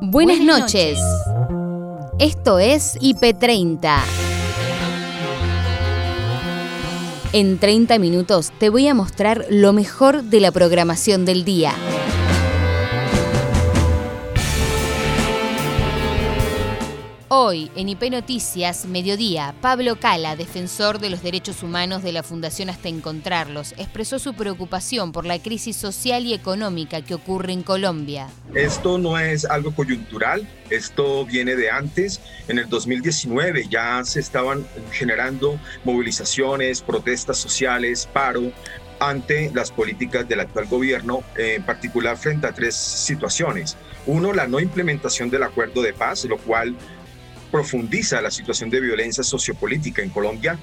Buenas noches. Esto es IP30. En 30 minutos te voy a mostrar lo mejor de la programación del día. Hoy, en IP Noticias, mediodía, Pablo Cala, defensor de los derechos humanos de la Fundación Hasta Encontrarlos, expresó su preocupación por la crisis social y económica que ocurre en Colombia. Esto no es algo coyuntural, esto viene de antes. En el 2019 ya se estaban generando movilizaciones, protestas sociales, paro, ante las políticas del actual gobierno, en particular frente a tres situaciones. Uno, la no implementación del acuerdo de paz, lo cual profundiza la situación de violencia sociopolítica en Colombia.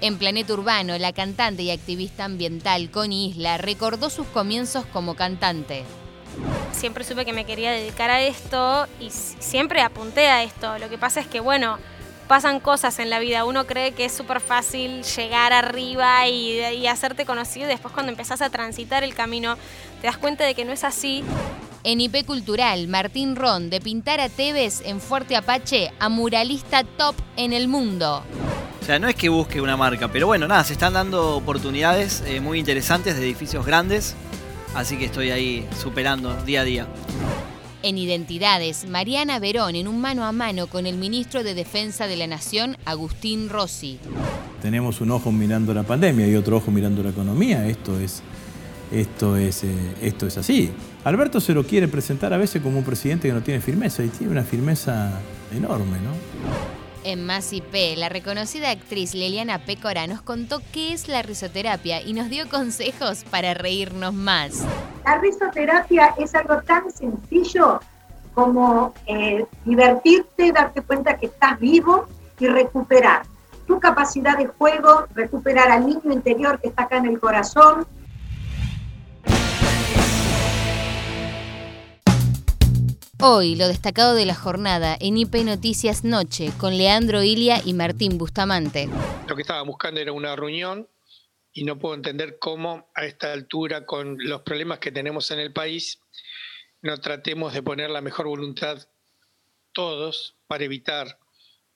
En Planeta Urbano, la cantante y activista ambiental Connie Isla recordó sus comienzos como cantante. Siempre supe que me quería dedicar a esto y siempre apunté a esto. Lo que pasa es que, bueno, pasan cosas en la vida. Uno cree que es súper fácil llegar arriba y, y, hacerte conocido y después cuando empezás a transitar el camino te das cuenta de que no es así. En IP Cultural, Martín Ron, de pintar a Tevez en Fuerte Apache a muralista top en el mundo. O sea, no es que busque una marca, pero bueno, nada, se están dando oportunidades eh, muy interesantes de edificios grandes, así que estoy ahí superando día a día. En Identidades, Mariana Verón en un mano a mano con el ministro de Defensa de la Nación, Agustín Rossi. Tenemos un ojo mirando la pandemia y otro ojo mirando la economía. Esto es, esto es, eh, esto es así. Alberto se lo quiere presentar a veces como un presidente que no tiene firmeza y tiene una firmeza enorme, ¿no? En Más IP, la reconocida actriz Liliana Pécora nos contó qué es la risoterapia y nos dio consejos para reírnos más. La risoterapia es algo tan sencillo como eh, divertirte, darte cuenta que estás vivo y recuperar tu capacidad de juego, recuperar al niño interior que está acá en el corazón, Hoy, lo destacado de la jornada en IP Noticias Noche con Leandro Ilia y Martín Bustamante. Lo que estaba buscando era una reunión y no puedo entender cómo a esta altura, con los problemas que tenemos en el país, no tratemos de poner la mejor voluntad todos para evitar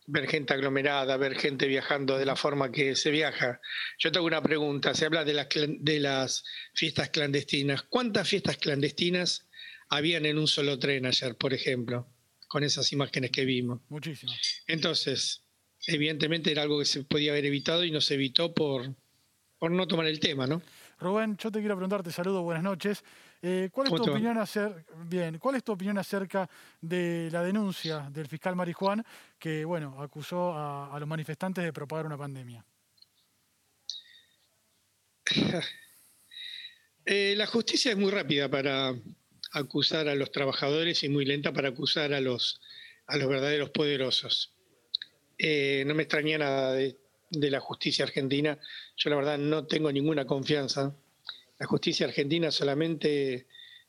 ver gente aglomerada, ver gente viajando de la forma que se viaja. Yo tengo una pregunta, se habla de las, de las fiestas clandestinas. ¿Cuántas fiestas clandestinas habían en un solo tren ayer, por ejemplo, con esas imágenes que vimos. Muchísimo. Entonces, evidentemente era algo que se podía haber evitado y no se evitó por, por no tomar el tema, ¿no? Rubén, yo te quiero preguntarte, saludo, buenas noches. Eh, ¿cuál, es tu opinión bien, ¿Cuál es tu opinión acerca de la denuncia del fiscal Marijuán que bueno, acusó a, a los manifestantes de propagar una pandemia? eh, la justicia es muy rápida para, acusar a los trabajadores y muy lenta para acusar a los, a los verdaderos poderosos. Eh, no me extraña nada de, la justicia argentina. Yo la verdad no tengo ninguna confianza. La justicia argentina solamente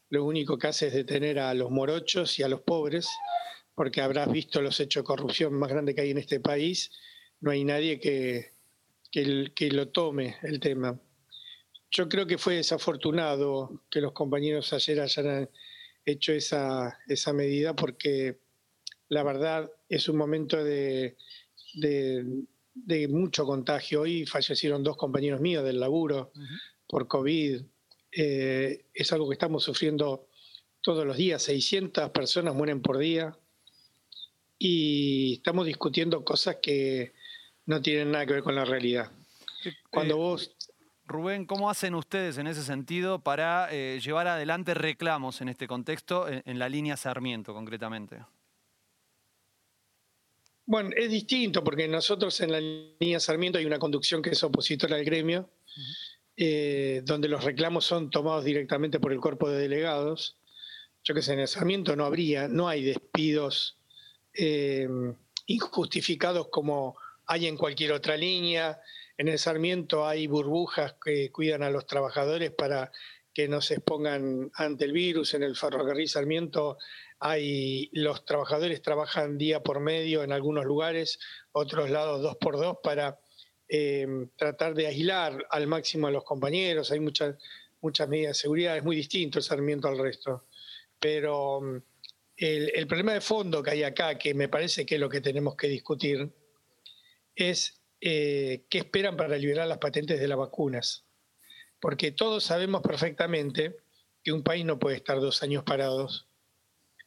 lo único que hace es detener a los morochos y a los pobres, porque habrás visto los hechos de corrupción más grandes que hay en este país. No hay nadie que, que, que lo tome el tema. Yo creo que fue desafortunado que los compañeros ayer hayan hecho esa, esa medida porque la verdad es un momento de, de, mucho contagio. Hoy fallecieron dos compañeros míos del laburo por COVID. Eh, es algo que estamos sufriendo todos los días. 600 personas mueren por día y estamos discutiendo cosas que no tienen nada que ver con la realidad. Cuando eh, vos Rubén, ¿cómo hacen ustedes en ese sentido para eh, llevar adelante reclamos en este contexto, en, la línea Sarmiento concretamente? Bueno, es distinto porque nosotros en la línea Sarmiento hay una conducción que es opositora al gremio, eh, donde los reclamos son tomados directamente por el cuerpo de delegados. Yo que sé, en el Sarmiento no habría, no hay despidos eh, injustificados como hay en cualquier otra línea en el Sarmiento hay burbujas que cuidan a los trabajadores para que no se expongan ante el virus. En el ferrocarril Sarmiento hay los trabajadores trabajan día por medio en algunos lugares, otros lados dos por dos para em, tratar de aislar al máximo a los compañeros. Hay muchas muchas medidas de seguridad. Es muy distinto el Sarmiento al resto, pero el, problema de fondo que hay acá, que me parece que es lo que tenemos que discutir, es eh, qué esperan para liberar las patentes de las vacunas. Porque todos sabemos perfectamente que un país no puede estar dos años parados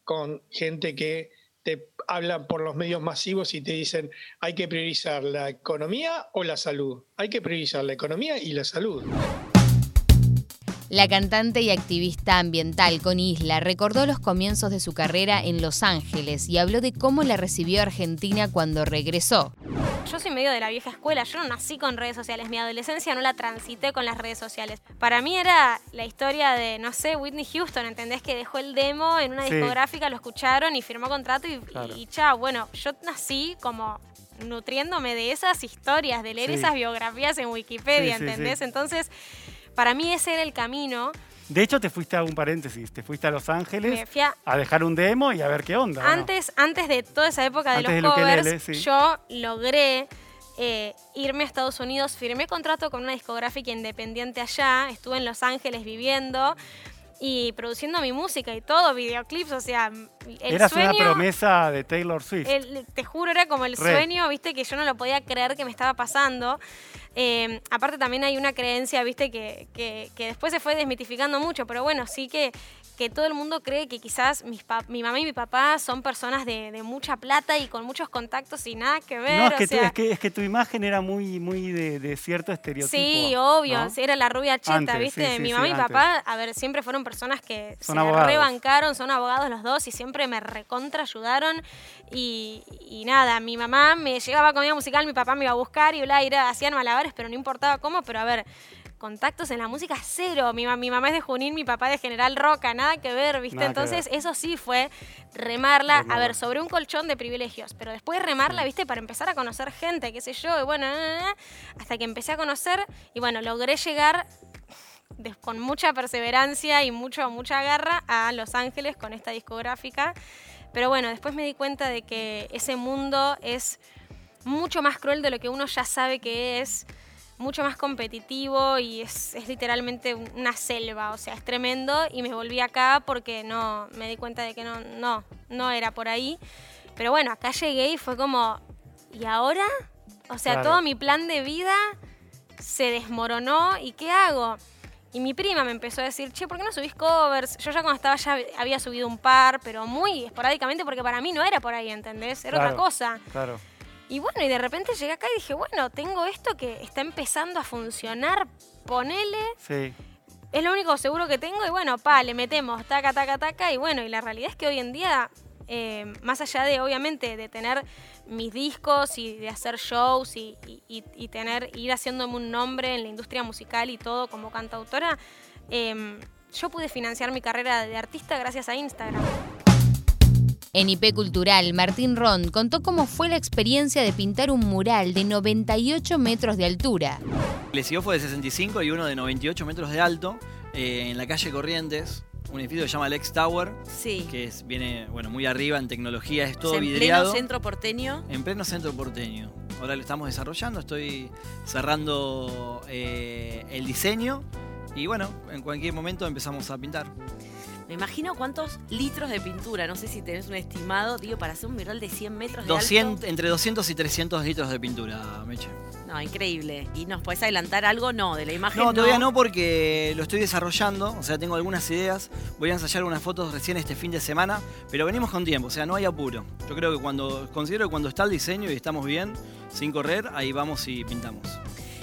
con gente que te hablan por los medios masivos y te dicen hay que priorizar la economía o la salud. Hay que priorizar la economía y la salud. La cantante y activista ambiental con Isla recordó los comienzos de su carrera en Los Ángeles y habló de cómo la recibió Argentina cuando regresó. Yo soy medio de la vieja escuela, yo no nací con redes sociales, mi adolescencia no la transité con las redes sociales. Para mí era la historia de, no sé, Whitney Houston, ¿entendés? Que dejó el demo en una discográfica, lo escucharon y firmó contrato y, chao. Bueno, yo nací como nutriéndome de esas historias, de leer esas biografías en Wikipedia, ¿entendés? Entonces para mí ese era el camino. De hecho, te fuiste a un paréntesis, te fuiste a Los Ángeles a, dejar un demo y a ver qué onda. Antes, antes de toda esa época de los covers, yo logré eh, irme a Estados Unidos, firmé contrato con una discográfica independiente allá, estuve en Los Ángeles viviendo y produciendo mi música y todo, videoclips, o sea, el Eras una promesa de Taylor Swift. te juro, era como el sueño, viste, que yo no lo podía creer que me estaba pasando. Eh, aparte también hay una creencia, viste, que, que, que, después se fue desmitificando mucho, pero bueno, sí que que todo el mundo cree que quizás mis mi mamá y mi papá son personas de, mucha plata y con muchos contactos y nada que ver. No, es, que, es, que, tu imagen era muy, muy de, cierto estereotipo. Sí, obvio, era la rubia cheta, ¿viste? mi mamá y mi papá, a ver, siempre fueron personas que se rebancaron, son abogados los dos y siempre me recontra ayudaron. Y, y, nada, mi mamá me llevaba comida musical, mi papá me iba a buscar y bla, hacían malabares, pero no importaba cómo, pero a ver contactos en la música cero. Mi, mi, mamá es de Junín, mi papá de General Roca, nada que ver, ¿viste? Entonces, eso sí fue remarla, a ver, sobre un colchón de privilegios. Pero después remarla, ¿viste? Para empezar a conocer gente, qué sé yo, y bueno, hasta que empecé a conocer, y bueno, logré llegar con mucha perseverancia y mucho, mucha garra a Los Ángeles con esta discográfica. Pero bueno, después me di cuenta de que ese mundo es mucho más cruel de lo que uno ya sabe que es mucho más competitivo y es, literalmente una selva, o sea, es tremendo y me volví acá porque no, me di cuenta de que no, no, no era por ahí. Pero bueno, acá llegué y fue como, ¿y ahora? O sea, todo mi plan de vida se desmoronó y ¿qué hago? Y mi prima me empezó a decir, che, ¿por qué no subís covers? Yo ya cuando estaba ya había subido un par, pero muy esporádicamente porque para mí no era por ahí, ¿entendés? Era otra cosa. Claro. Y bueno, y de repente llegué acá y dije, bueno, tengo esto que está empezando a funcionar, ponele. Sí. Es lo único seguro que tengo y bueno, pa, le metemos, taca, taca, taca. Y bueno, y la realidad es que hoy en día, eh, más allá de obviamente de tener mis discos y de hacer shows y, tener, ir haciéndome un nombre en la industria musical y todo como cantautora, eh, yo pude financiar mi carrera de artista gracias a Instagram. En IP Cultural, Martín Ron contó cómo fue la experiencia de pintar un mural de 98 metros de altura. El siguió fue de 65 y uno de 98 metros de alto eh, en la calle Corrientes, un edificio que se llama Lex Tower. Sí. Que viene bueno, muy arriba en tecnología, es todo ¿En vidriado. ¿En pleno centro porteño? En pleno centro porteño. Ahora lo estamos desarrollando, estoy cerrando eh, el diseño y bueno, en cualquier momento empezamos a pintar. Me imagino cuántos litros de pintura, no sé si tenés un estimado, digo, para hacer un mural de 100 metros de 200, alto. Entre 200 y 300 litros de pintura, Meche. No, increíble. ¿Y nos podés adelantar algo? No, de la imagen no. todavía no porque lo estoy desarrollando, o sea, tengo algunas ideas. Voy a ensayar unas fotos recién este fin de semana, pero venimos con tiempo, o sea, no hay apuro. Yo creo que cuando, considero que cuando está el diseño y estamos bien, sin correr, ahí vamos y pintamos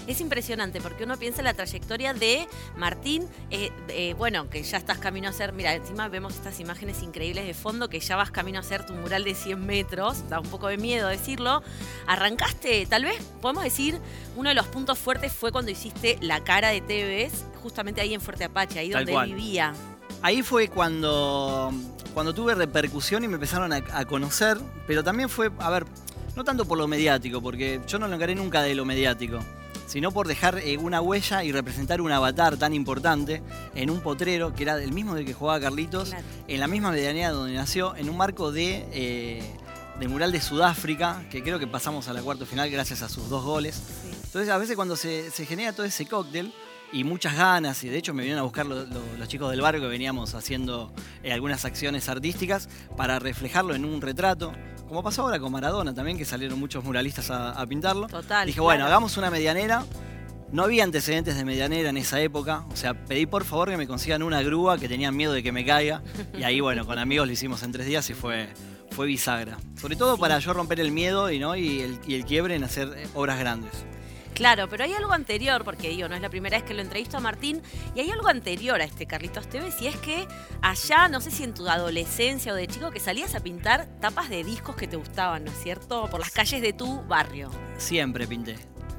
es impresionante porque uno piensa en la trayectoria de Martín, eh, eh, bueno, que ya estás camino a hacer, mira, encima vemos estas imágenes increíbles de fondo, que ya vas camino a hacer tu mural de 100 metros, da un poco de miedo decirlo. Arrancaste, tal vez podemos decir, uno de los puntos fuertes fue cuando hiciste la cara de TVs, justamente ahí en Fuerte Apache, ahí donde vivía. Ahí fue cuando, cuando tuve repercusión y me empezaron a, a conocer, pero también fue, a ver, no tanto por lo mediático, porque yo no lo encaré nunca de lo mediático sino por dejar eh, una huella y representar un avatar tan importante en un potrero que era el mismo del que jugaba Carlitos, en la misma medianía donde nació, en un marco de, eh, de mural de Sudáfrica, que creo que pasamos a la cuarta final gracias a sus dos goles. Entonces a veces cuando se, genera todo ese cóctel, y muchas ganas, y de hecho me vinieron a buscar los chicos del barrio que veníamos haciendo eh, algunas acciones artísticas para reflejarlo en un retrato. Como pasó ahora con Maradona también, que salieron muchos muralistas a, pintarlo. Total. Dije, bueno, hagamos una medianera. No había antecedentes de medianera en esa época. O sea, pedí por favor que me consigan una grúa que tenían miedo de que me caiga. Y ahí, bueno, con amigos lo hicimos en tres días y fue, fue bisagra. Sobre todo para yo romper el miedo y, ¿no? y, el, y el quiebre en hacer eh, obras grandes. Claro, pero hay algo anterior, porque digo, no es la primera vez que lo entrevisto a Martín, y hay algo anterior a este Carlitos Tevez, y es que allá, no sé si en tu adolescencia o de chico, que salías a pintar tapas de discos que te gustaban, ¿no es cierto? Por las calles de tu barrio. Siempre pinté.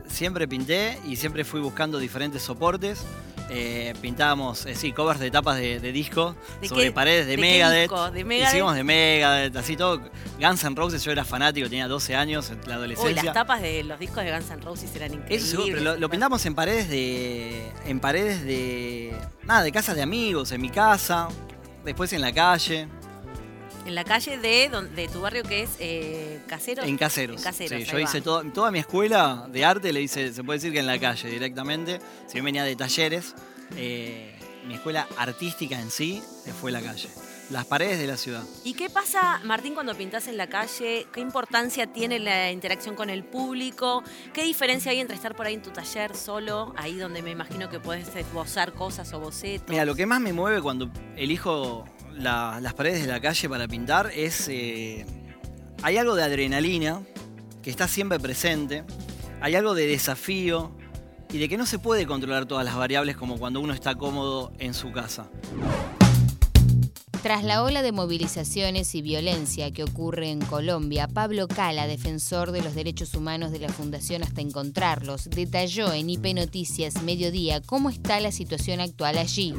Siempre pinté y siempre fui buscando diferentes soportes. Eh, pintábamos, eh, sí, covers de tapas de, disco sobre paredes de, Megadeth. ¿De Megadeth. Hicimos de Megadeth, así todo. Guns N' Roses, yo era fanático, tenía 12 años, en la adolescencia. Uy, las tapas de los discos de Guns N' Roses eran increíbles. Eso pero lo, pintamos en paredes de. En paredes de. Nada, de casas de amigos, en mi casa, después en la calle. En la calle de, de tu barrio que es eh, Caseros. En Caseros. sí, yo hice toda mi escuela de arte, le hice, se puede decir que en la calle directamente. Si bien venía de talleres, eh, mi escuela artística en sí fue la calle. Las paredes de la ciudad. ¿Y qué pasa, Martín, cuando pintas en la calle? ¿Qué importancia tiene la interacción con el público? ¿Qué diferencia hay entre estar por ahí en tu taller solo, ahí donde me imagino que puedes esbozar cosas o bocetos? Mira, lo que más me mueve cuando elijo las paredes de la calle para pintar es... Eh, hay algo de adrenalina que está siempre presente, hay algo de desafío y de que no se puede controlar todas las variables como cuando uno está cómodo en su casa. Tras la ola de movilizaciones y violencia que ocurre en Colombia, Pablo Cala, defensor de los derechos humanos de la Fundación Hasta Encontrarlos, detalló en IP Noticias Mediodía cómo está la situación actual allí.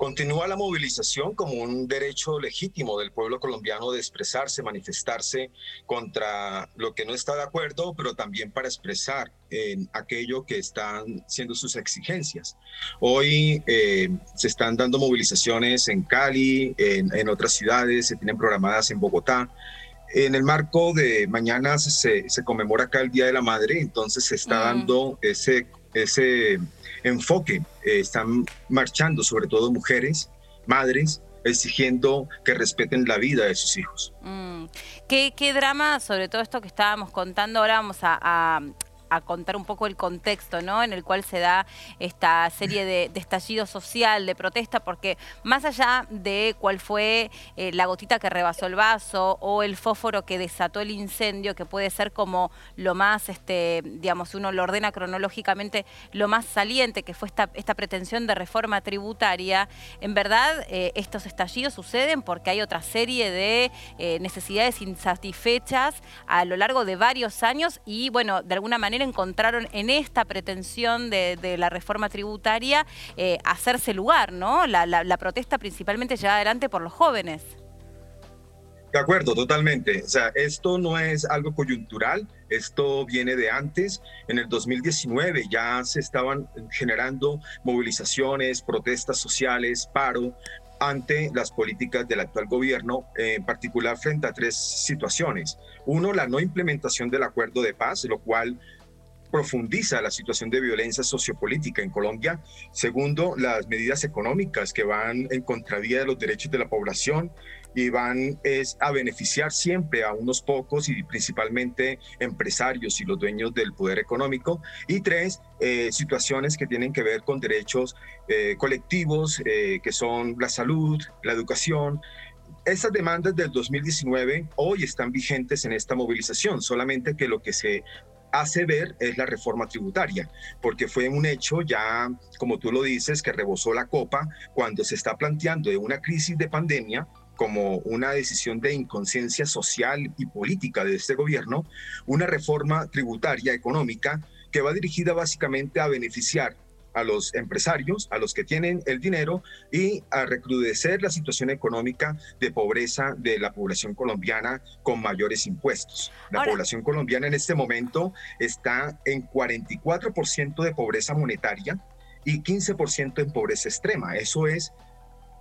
Continúa la movilización como un derecho legítimo del pueblo colombiano de expresarse, manifestarse contra lo que no está de acuerdo, pero también para expresar en aquello que están siendo sus exigencias. Hoy eh, se están dando movilizaciones en Cali, en, otras ciudades, se tienen programadas en Bogotá. En el marco de mañana se, se, conmemora acá el Día de la Madre, entonces se está dando ese, ese enfoque. Eh, están marchando sobre todo mujeres, madres, exigiendo que respeten la vida de sus hijos. Mm. ¿Qué, drama, sobre todo esto que estábamos contando, ahora vamos a contar un poco el contexto ¿no? en el cual se da esta serie de, estallido social, de protesta, porque más allá de cuál fue eh, la gotita que rebasó el vaso o el fósforo que desató el incendio, que puede ser como lo más, este, digamos, uno lo ordena cronológicamente, lo más saliente, que fue esta, esta pretensión de reforma tributaria, en verdad eh, estos estallidos suceden porque hay otra serie de eh, necesidades insatisfechas a lo largo de varios años y, bueno, de alguna manera encontraron en esta pretensión de, la reforma tributaria eh, hacerse lugar, ¿no? La, protesta principalmente llevada adelante por los jóvenes. De acuerdo, totalmente. O sea, esto no es algo coyuntural, esto viene de antes. En el 2019 ya se estaban generando movilizaciones, protestas sociales, paro ante las políticas del actual gobierno, en particular frente a tres situaciones. Uno, la no implementación del acuerdo de paz, lo cual profundiza la situación de violencia sociopolítica en Colombia. Segundo, las medidas económicas que van en contravía de los derechos de la población y van es a beneficiar siempre a unos pocos y principalmente empresarios y los dueños del poder económico. Y tres, eh, situaciones que tienen que ver con derechos eh, colectivos, eh, que son la salud, la educación, estas demandas del 2019 hoy están vigentes en esta movilización, solamente que lo que se hace ver es la reforma tributaria, porque fue un hecho ya, como tú lo dices, que rebosó la copa cuando se está planteando de una crisis de pandemia como una decisión de inconsciencia social y política de este gobierno, una reforma tributaria económica que va dirigida básicamente a beneficiar a los empresarios, a los que tienen el dinero y a recrudecer la situación económica de pobreza de la población colombiana con mayores impuestos. La población colombiana en este momento está en 44% de pobreza monetaria y 15% en pobreza extrema. Eso es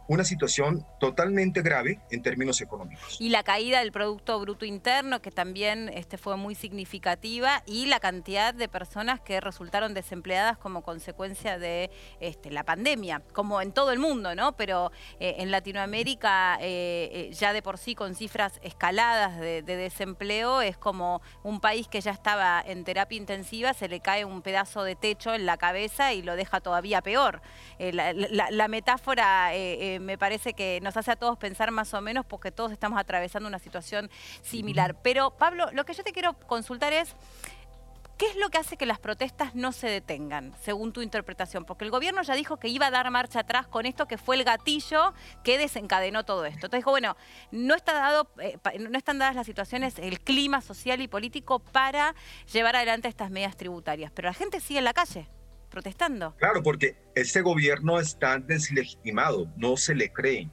una situación totalmente grave en términos económicos. Y la caída del Producto Bruto Interno, que también este, fue muy significativa, y la cantidad de personas que resultaron desempleadas como consecuencia de este, la pandemia, como en todo el mundo, ¿no? Pero eh, en Latinoamérica, eh, eh, ya de por sí con cifras escaladas de, desempleo, es como un país que ya estaba en terapia intensiva, se le cae un pedazo de techo en la cabeza y lo deja todavía peor. la, metáfora me parece que nos hace a todos pensar más o menos porque todos estamos atravesando una situación similar. Pero Pablo, lo que yo te quiero consultar es... ¿Qué es lo que hace que las protestas no se detengan, según tu interpretación? Porque el gobierno ya dijo que iba a dar marcha atrás con esto, que fue el gatillo que desencadenó todo esto. Entonces dijo, bueno, no, está dado, eh, no están dadas las situaciones, el clima social y político para llevar adelante estas medidas tributarias, pero la gente sigue en la calle protestando. Claro, porque este gobierno está deslegitimado, no se le cree.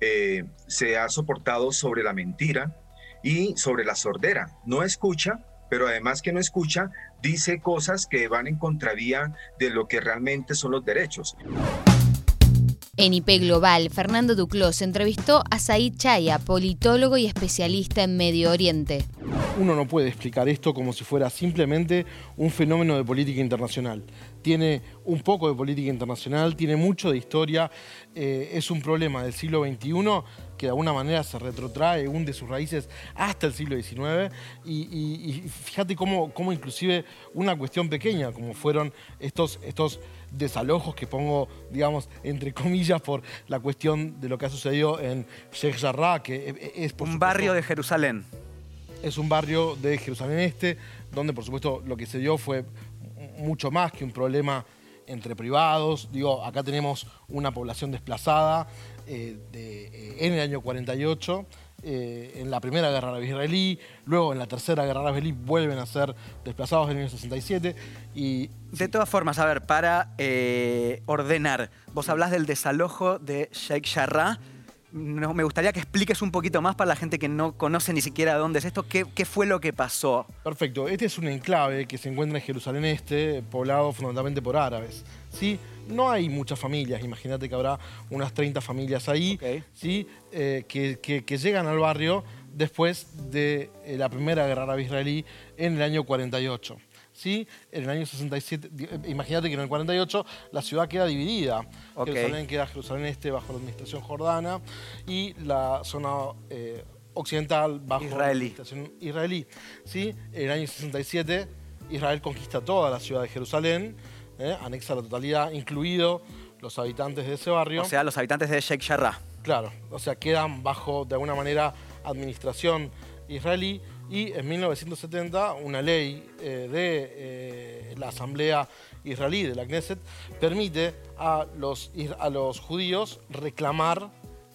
Eh, se ha soportado sobre la mentira y sobre la sordera. No escucha, pero además que no escucha, dice cosas que van en contravía de lo que realmente son los derechos. En IP Global, Fernando Duclos entrevistó a Said Chaya, politólogo y especialista en Medio Oriente. Uno no puede explicar esto como si fuera simplemente un fenómeno de política internacional. Tiene un poco de política internacional, tiene mucho de historia, eh, es un problema del siglo XXI que de alguna manera se retrotrae, hunde sus raíces hasta el siglo XIX. Y, fíjate cómo, cómo, inclusive una cuestión pequeña, como fueron estos, estos desalojos que pongo, digamos, entre comillas, por la cuestión de lo que ha sucedido en Sheikh Jarrah, que es... un barrio de Jerusalén. Es un barrio de Jerusalén Este, donde por supuesto lo que se dio fue mucho más que un problema entre privados. Digo, acá tenemos una población desplazada eh, eh, en el año 48. Eh, en la primera guerra árabe-israelí, luego en la tercera guerra árabe-israelí vuelven a ser desplazados en el año 67 y... De todas formas, a ver, para ordenar, vos hablás del desalojo de Sheikh Jarrah, me gustaría que expliques un poquito más para la gente que no conoce ni siquiera dónde es esto, qué, fue lo que pasó. Perfecto, este es un enclave que se encuentra en Jerusalén Este, poblado fundamentalmente por árabes. ¿sí? No hay muchas familias, imagínate que habrá unas 30 familias ahí, ¿sí? Eh, que, llegan al barrio después de eh, la primera guerra árabe-israelí en el año 48. ¿sí? En el año 67, imagínate que en el 48 la ciudad queda dividida. Jerusalén queda Jerusalén Este bajo la administración jordana y la zona eh, occidental bajo la administración israelí. ¿sí? En el año 67 Israel conquista toda la ciudad de Jerusalén, ¿eh? anexa la totalidad, incluido los habitantes de ese barrio. O sea, los habitantes de Sheikh Jarrah. Claro, o sea, quedan bajo, de alguna manera, administración israelí y en 1970 una ley eh, de eh, la Asamblea Israelí, de la Knesset, permite a los, a los judíos reclamar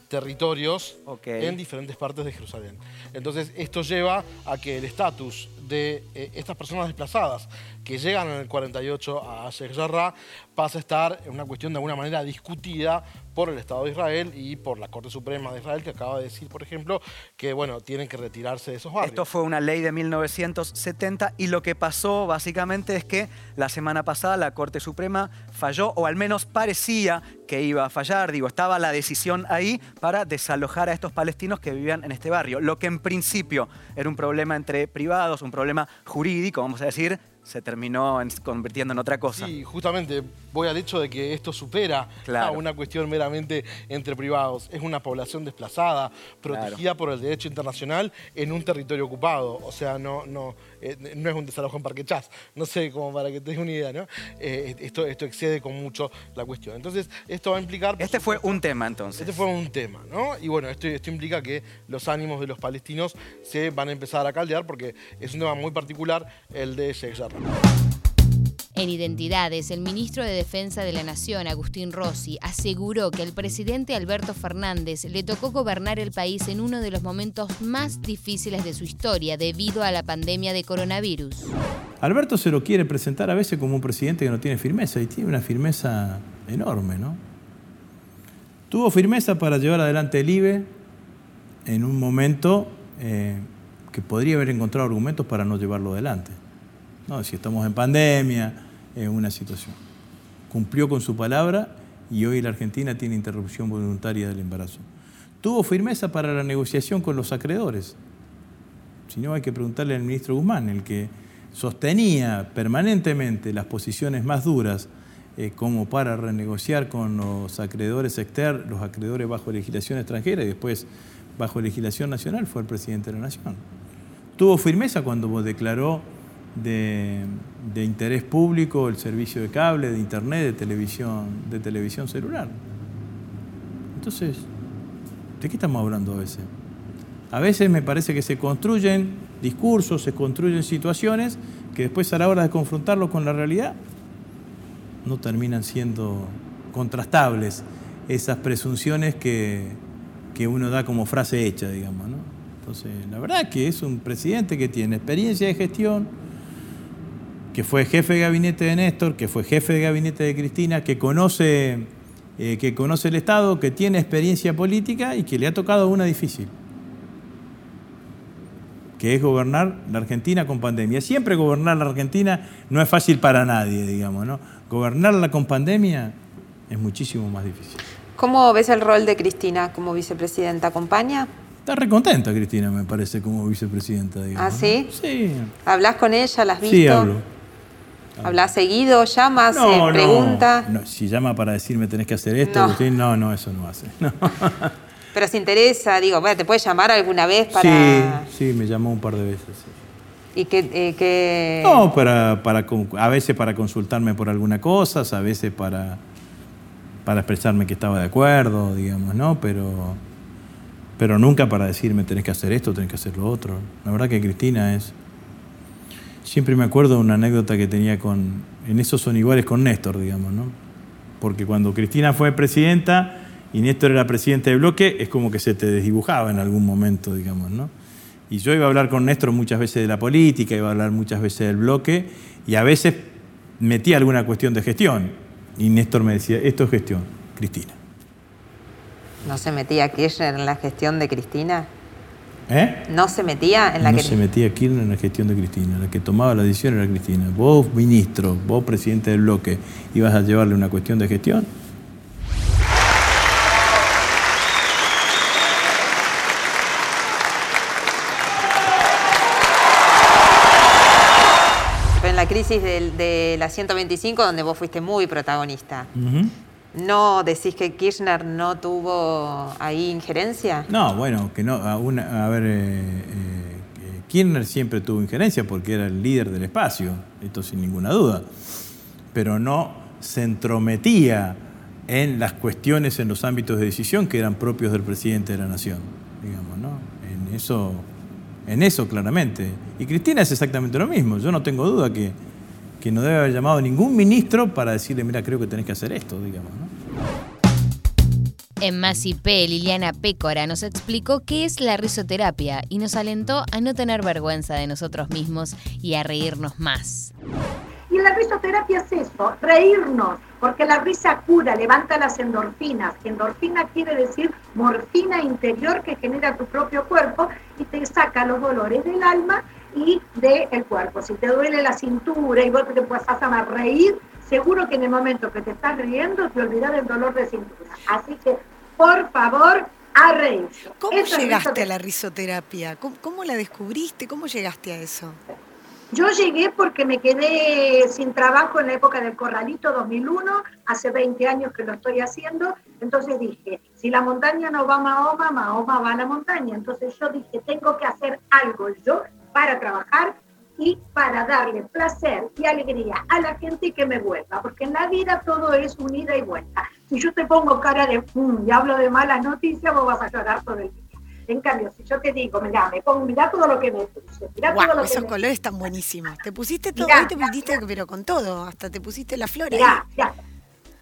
territorios en diferentes partes de Jerusalén. Entonces esto lleva a que el estatus de eh, estas personas desplazadas que llegan en el 48 a Sheikh Jarrah pasa a estar en una cuestión de alguna manera discutida por el Estado de Israel y por la Corte Suprema de Israel, que acaba de decir, por ejemplo, que bueno, tienen que retirarse de esos barrios. Esto fue una ley de 1970 y lo que pasó básicamente es que la semana pasada la Corte Suprema falló, o al menos parecía que iba a fallar, digo, estaba la decisión ahí para desalojar a estos palestinos que vivían en este barrio. Lo que en principio era un problema entre privados, un problema jurídico, vamos a decir, se terminó convirtiendo en otra cosa. Sí, justamente voy al hecho de que esto supera a una cuestión meramente entre privados. Es una población desplazada, protegida por el derecho internacional en un territorio ocupado. O sea, no, no, eh, no es un desalojo en Parque Chas. No sé, como para que te des una idea, ¿no? Eh, esto, esto excede con mucho la cuestión. Entonces, esto va a implicar... Este fue un tema, entonces. Este fue un tema, ¿no? Y bueno, esto, esto implica que los ánimos de los palestinos se van a empezar a caldear porque es un tema muy particular el de Sheikh en Identidades, el ministro de Defensa de la Nación, Agustín Rossi, aseguró que al presidente Alberto Fernández le tocó gobernar el país en uno de los momentos más difíciles de su historia debido a la pandemia de coronavirus. Alberto se lo quiere presentar a veces como un presidente que no tiene firmeza y tiene una firmeza enorme, ¿no? Tuvo firmeza para llevar adelante el IBE en un momento eh, que podría haber encontrado argumentos para no llevarlo adelante. No, si estamos en pandemia, es una situación. Cumplió con su palabra y hoy la Argentina tiene interrupción voluntaria del embarazo. Tuvo firmeza para la negociación con los acreedores. Si no, hay que preguntarle al ministro Guzmán, el que sostenía permanentemente las posiciones más duras eh, como para renegociar con los acreedores externos, los acreedores bajo legislación extranjera y después bajo legislación nacional, fue el presidente de la Nación. Tuvo firmeza cuando declaró de, interés público el servicio de cable, de internet, de televisión, de televisión celular. Entonces, ¿de qué estamos hablando a veces? A veces me parece que se construyen discursos, se construyen situaciones que después a la hora de confrontarlo con la realidad no terminan siendo contrastables esas presunciones que, que uno da como frase hecha, digamos. ¿no? Entonces, la verdad que es un presidente que tiene experiencia de gestión, que fue jefe de gabinete de Néstor, que fue jefe de gabinete de Cristina, que conoce, eh, que conoce el Estado, que tiene experiencia política y que le ha tocado una difícil, que es gobernar la Argentina con pandemia. Siempre gobernar la Argentina no es fácil para nadie, digamos, ¿no? Gobernarla con pandemia es muchísimo más difícil. ¿Cómo ves el rol de Cristina como vicepresidenta? ¿Acompaña? Está recontenta Cristina, me parece, como vicepresidenta. Digamos, ¿Ah, sí? Sí. ¿Hablas con ella? ¿La has visto? Sí, hablo. ¿Hablas seguido? ¿Llamas? No, ¿Pregunta? No, si llama para decirme tenés que hacer esto, no, no, eso no hace. Pero si interesa, digo, bueno, ¿te puede llamar alguna vez para...? Sí, sí, me llamó un par de veces. ¿Y qué, eh, No, para, para, a veces para consultarme por alguna cosa, a veces para, para expresarme que estaba de acuerdo, digamos, ¿no? Pero, pero nunca para decirme tenés que hacer esto, tenés que hacer lo otro. La verdad que Cristina es Siempre me acuerdo de una anécdota que tenía con, en esos son iguales con Néstor, digamos, ¿no? Porque cuando Cristina fue presidenta y Néstor era presidente de bloque, es como que se te desdibujaba en algún momento, digamos, ¿no? Y yo iba a hablar con Néstor muchas veces de la política, iba a hablar muchas veces del bloque, y a veces metía alguna cuestión de gestión. Y Néstor me decía, esto es gestión, Cristina. ¿No se metía Kirchner en la gestión de Cristina? ¿Eh? ¿No se metía en la No se metía Kirchner en la gestión de Cristina. La que tomaba la decisión era Cristina. Vos, ministro, vos, presidente del bloque, ibas a llevarle una cuestión de gestión. en la crisis de, la 125, donde vos fuiste muy protagonista. ¿No decís que Kirchner no tuvo ahí injerencia? No, bueno, que no. A, a ver, eh, eh, Kirchner siempre tuvo injerencia porque era el líder del espacio, esto sin ninguna duda. Pero no se entrometía en las cuestiones en los ámbitos de decisión que eran propios del presidente de la nación, digamos, ¿no? En eso, en eso claramente. Y Cristina es exactamente lo mismo. Yo no tengo duda que que no debe haber llamado ningún ministro para decirle, mira, creo que tenés que hacer esto, digamos. ¿no? En Más Liliana Pécora nos explicó qué es la risoterapia y nos alentó a no tener vergüenza de nosotros mismos y a reírnos más. Y la risoterapia es eso, reírnos, porque la risa cura, levanta las endorfinas. Endorfina quiere decir morfina interior que genera tu propio cuerpo y te saca los dolores del alma y del cuerpo. Si te duele la cintura y vos te pasás a reír, seguro que en el momento que te estás riendo te olvidas del dolor de cintura. Así que, por favor, a. ¿Cómo llegaste a la risoterapia? ¿Cómo, la descubriste? ¿Cómo llegaste a eso? Yo llegué porque me quedé sin trabajo en la época del Corralito 2001, hace 20 años que lo estoy haciendo, entonces dije, si la montaña no va a Mahoma, Mahoma va a la montaña. Entonces yo dije, tengo que hacer algo yo para trabajar y para darle placer y alegría a la gente y que me vuelva, porque en la vida todo es unida y vuelta. Si yo te pongo cara de mm, y hablo de malas noticias, vos vas a llorar todo el día. En cambio, si yo te digo, mira, me pongo, mira todo lo que me puse, mira todo lo esos colores están buenísimos. Te pusiste todo, hoy te pusiste, pero con todo, hasta te pusiste la flor mirá, Ya,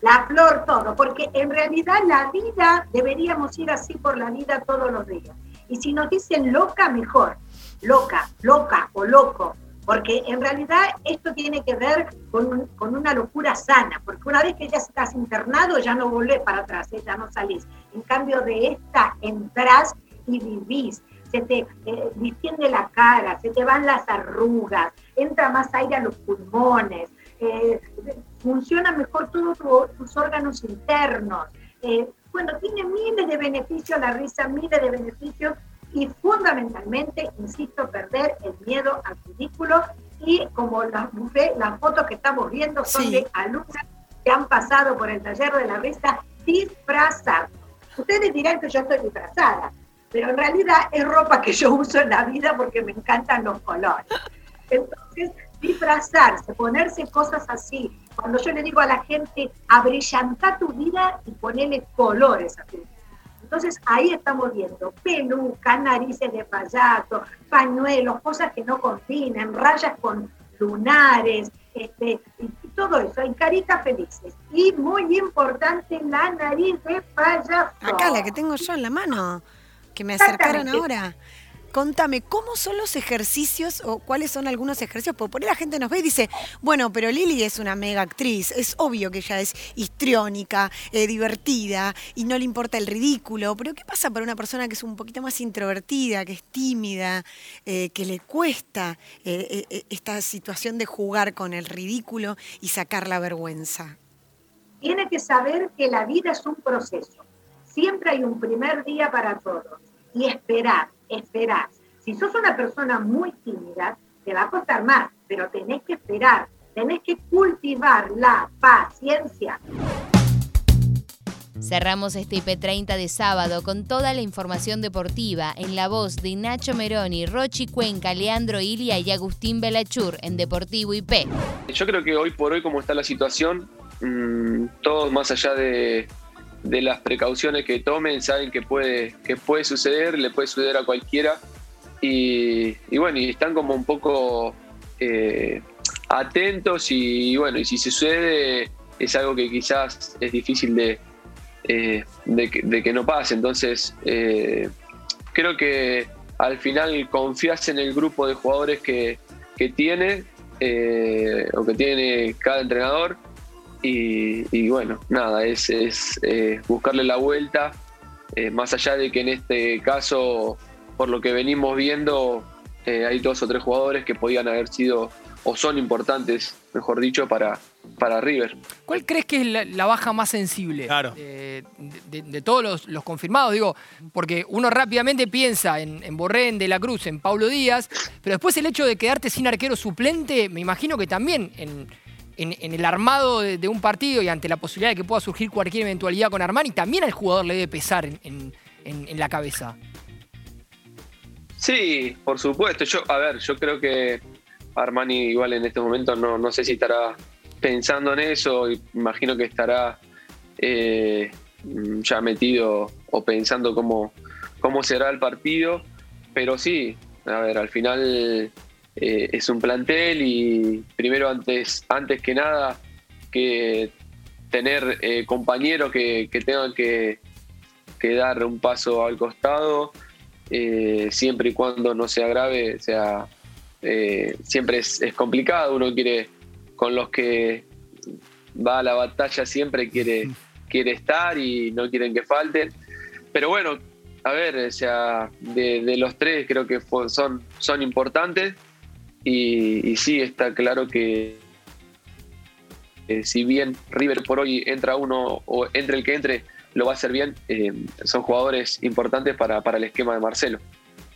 la flor, todo, porque en realidad la vida deberíamos ir así por la vida todos los días. Y si nos dicen loca, mejor loca, loca o loco, porque en realidad esto tiene que ver con, una locura sana, porque una vez que ya estás internado ya no volvés para atrás, ¿eh? ya no salís. En cambio de esta entras y vivís, se te eh, distiende la cara, se te van las arrugas, entra más aire a los pulmones, eh, funcionan mejor todos tus órganos internos. Eh, bueno, tiene miles de beneficios la risa, miles de beneficios y fundamentalmente, insisto, perder el miedo al ridículo y como las, las fotos que estamos viendo son de alumnas que han pasado por el taller de la risa disfrazadas. Ustedes dirán que yo estoy disfrazada, pero en realidad es ropa que yo uso en la vida porque me encantan los colores. Entonces, disfrazarse, ponerse cosas así. Cuando yo le digo a la gente, abrillanta tu vida y ponele colores a tu vida. Entonces ahí estamos viendo pelucas, narices de payaso, pañuelos, cosas que no combinan, rayas con lunares, este, y todo eso, hay caritas felices. Y muy importante, la nariz de payaso. Acá, la que tengo yo en la mano, que me acercaron ahora. Contame, ¿cómo son los ejercicios o cuáles son algunos ejercicios? Porque por ahí la gente nos ve y dice, bueno, pero Lili es una mega actriz, es obvio que ella es histriónica, eh, divertida y no le importa el ridículo, pero ¿qué pasa para una persona que es un poquito más introvertida, que es tímida, eh, que le cuesta eh, esta situación de jugar con el ridículo y sacar la vergüenza? Tiene que saber que la vida es un proceso. Siempre hay un primer día para todos y esperar esperar. Si sos una persona muy tímida, te va a costar más, pero tenés que esperar, tenés que cultivar la paciencia. Cerramos este IP30 de sábado con toda la información deportiva en la voz de Nacho Meroni, Rochi Cuenca, Leandro Ilia y Agustín Belachur en Deportivo IP. Yo creo que hoy por hoy, como está la situación, mm, todos más allá de, de las precauciones que tomen, saben que puede, que puede suceder, le puede suceder a cualquiera. Y, bueno, y están como un poco eh, atentos y, bueno, y si sucede es algo que quizás es difícil de, eh, de, que, no pase. Entonces, eh, creo que al final confías en el grupo de jugadores que, que tiene o que tiene cada entrenador y, bueno, nada, es, eh, buscarle la vuelta, eh, más allá de que en este caso, por lo que venimos viendo, eh, hay dos o tres jugadores que podían haber sido o son importantes, mejor dicho, para, para River. ¿Cuál crees que es la, baja más sensible de, todos los, confirmados? Digo, porque uno rápidamente piensa en, en Borrén, De la Cruz, en Pablo Díaz, pero después el hecho de quedarte sin arquero suplente, me imagino que también en, en, el armado de, un partido y ante la posibilidad de que pueda surgir cualquier eventualidad con Armani, también al jugador le debe pesar en, la cabeza. Sí, por supuesto. Yo, a ver, yo creo que Armani igual en este momento no, no sé si estará pensando en eso, imagino que estará eh, ya metido o pensando cómo, cómo será el partido, pero sí, a ver, al final eh, es un plantel y primero antes, antes que nada que tener eh, compañeros que, tengan que, dar un paso al costado, eh, siempre y cuando no se agrave, o sea, siempre es, complicado, uno quiere, con los que va a la batalla siempre quiere, quiere estar y no quieren que falten. Pero bueno, a ver, o sea, de, los tres creo que son, son importantes. Y, sí, está claro que si bien River por hoy entra uno o entre el que entre, lo va a hacer bien, eh, son jugadores importantes para, el esquema de Marcelo.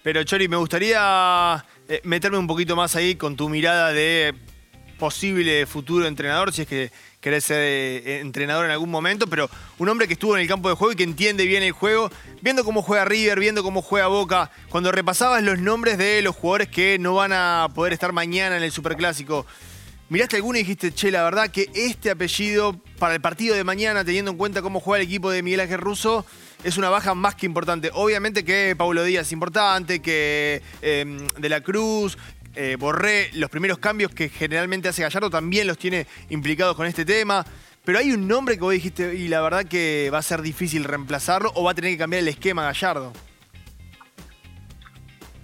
Pero Chori, me gustaría eh, meterme un poquito más ahí con tu mirada de posible futuro entrenador, si es que querés ser eh, entrenador en algún momento, pero un hombre que estuvo en el campo de juego y que entiende bien el juego, viendo cómo juega River, viendo cómo juega Boca, cuando repasabas los nombres de los jugadores que no van a poder estar mañana en el Superclásico, miraste alguno y dijiste, che, la verdad que este apellido para el partido de mañana, teniendo en cuenta cómo juega el equipo de Miguel Ángel Russo, es una baja más que importante. Obviamente que Paulo Díaz es importante, que em, De la Cruz, eh, Borré, los primeros cambios que generalmente hace Gallardo también los tiene implicados con este tema. Pero hay un nombre que vos dijiste y la verdad que va a ser difícil reemplazarlo o va a tener que cambiar el esquema Gallardo.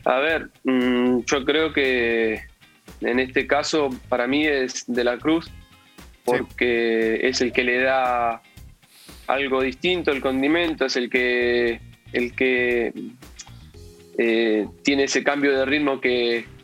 A ver, mm, yo creo que en este caso para mí es De la Cruz, porque es el que le da algo distinto, el condimento, es el que, el que eh, tiene ese cambio de ritmo que,